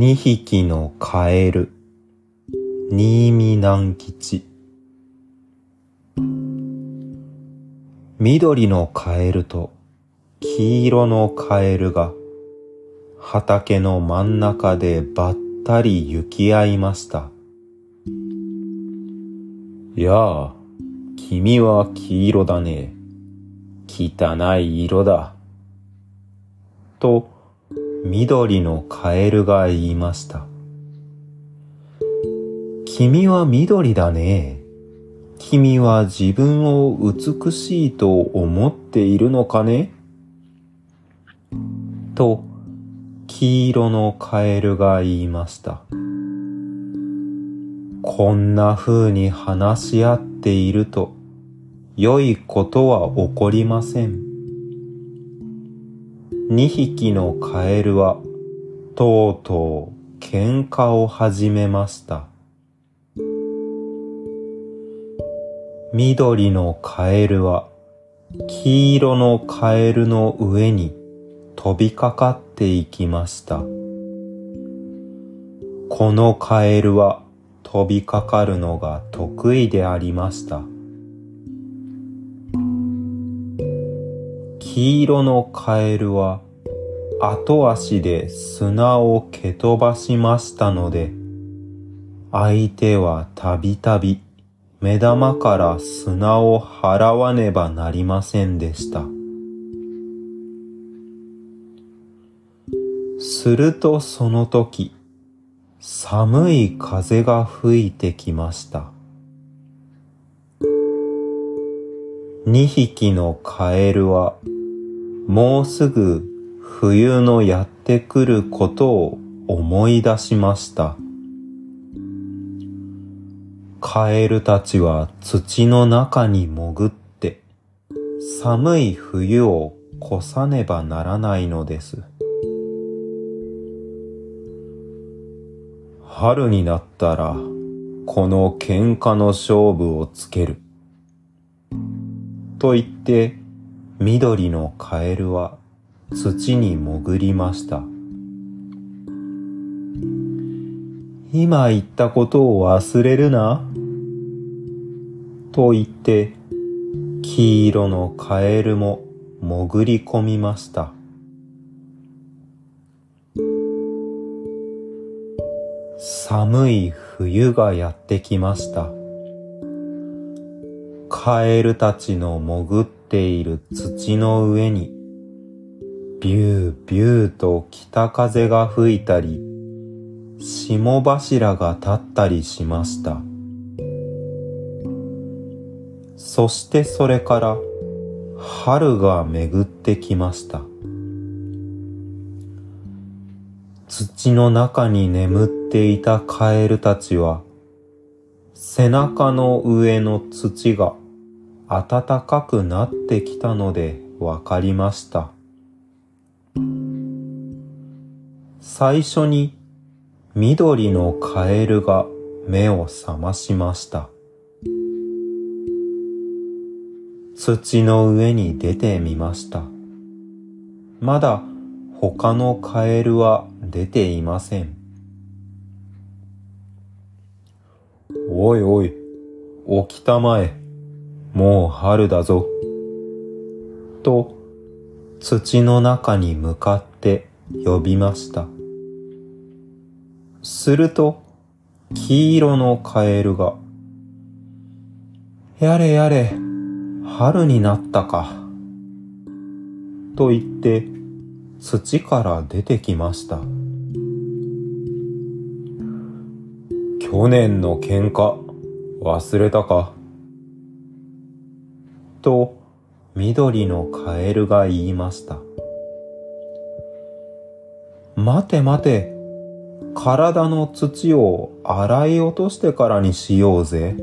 二匹のカエル新見南吉緑のカエルと黄色のカエルが畑の真ん中でばったり行き合いました。やあ、君は黄色だね。汚い色だ。と、緑のカエルが言いました。君は緑だね。君は自分を美しいと思っているのかねと、黄色のカエルが言いました。こんな風に話し合っていると、良いことは起こりません。二匹のカエルはとうとう喧嘩を始めました。緑のカエルは黄色のカエルの上に飛びかかっていきました。このカエルは飛びかかるのが得意でありました。黄色のカエルは後足で砂を蹴飛ばしましたので、相手はたびたび目玉から砂を払わねばなりませんでした。するとその時、寒い風が吹いてきました。二匹のカエルはもうすぐ冬のやってくることを思い出しました。カエルたちは土の中に潜って寒い冬を越さねばならないのです。春になったらこの喧嘩の勝負をつける。と言って緑のカエルは土に潜りました。今言ったことを忘れるな。と言って黄色のカエルも潜り込みました。寒い冬がやってきました。カエルたちの潜ったている土の上に、ビュービューと北風が吹いたり、霜柱が立ったりしました。そしてそれから春が巡ってきました。土の中に眠っていたカエルたちは、背中の上の土が暖かくなってきたのでわかりました。最初に緑のカエルが目を覚ましました。土の上に出てみました。まだ他のカエルは出ていません。おいおい、起きたまえ。もう春だぞ。と、土の中に向かって呼びました。すると、黄色のカエルが、やれやれ、春になったか。と言って、土から出てきました。去年の喧嘩、忘れたか？と緑のカエルが言いました。待て待て、体の土を洗い落としてからにしようぜ。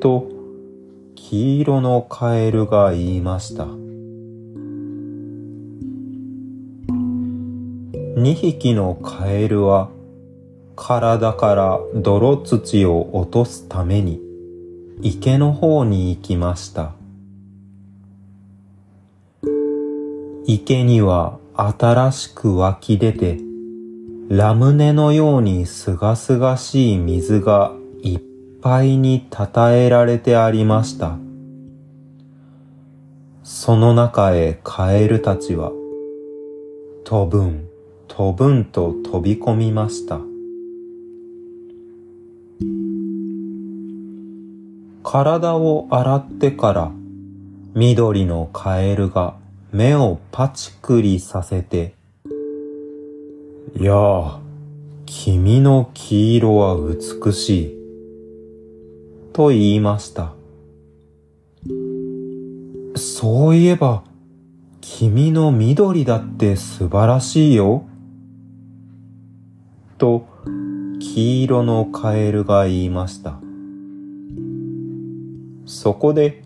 と、黄色のカエルが言いました。二匹のカエルは体から泥土を落とすために池の方に行きました。池には新しく湧き出てラムネのようにすがすがしい水がいっぱいにたたえられてありました。その中へカエルたちは、飛ぶん、飛ぶんと飛び込みました。体を洗ってから緑のカエルが目をパチクリさせて、やあ、君の黄色は美しい。と言いました。そういえば、君の緑だって素晴らしいよ。と、黄色のカエルが言いました。そこで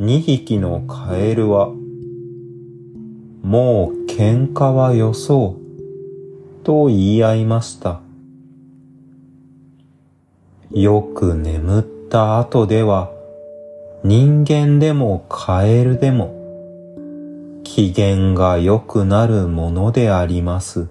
二匹のカエルは、もう喧嘩はよそう、と言い合いました。よく眠った後では、人間でもカエルでも、機嫌が良くなるものであります。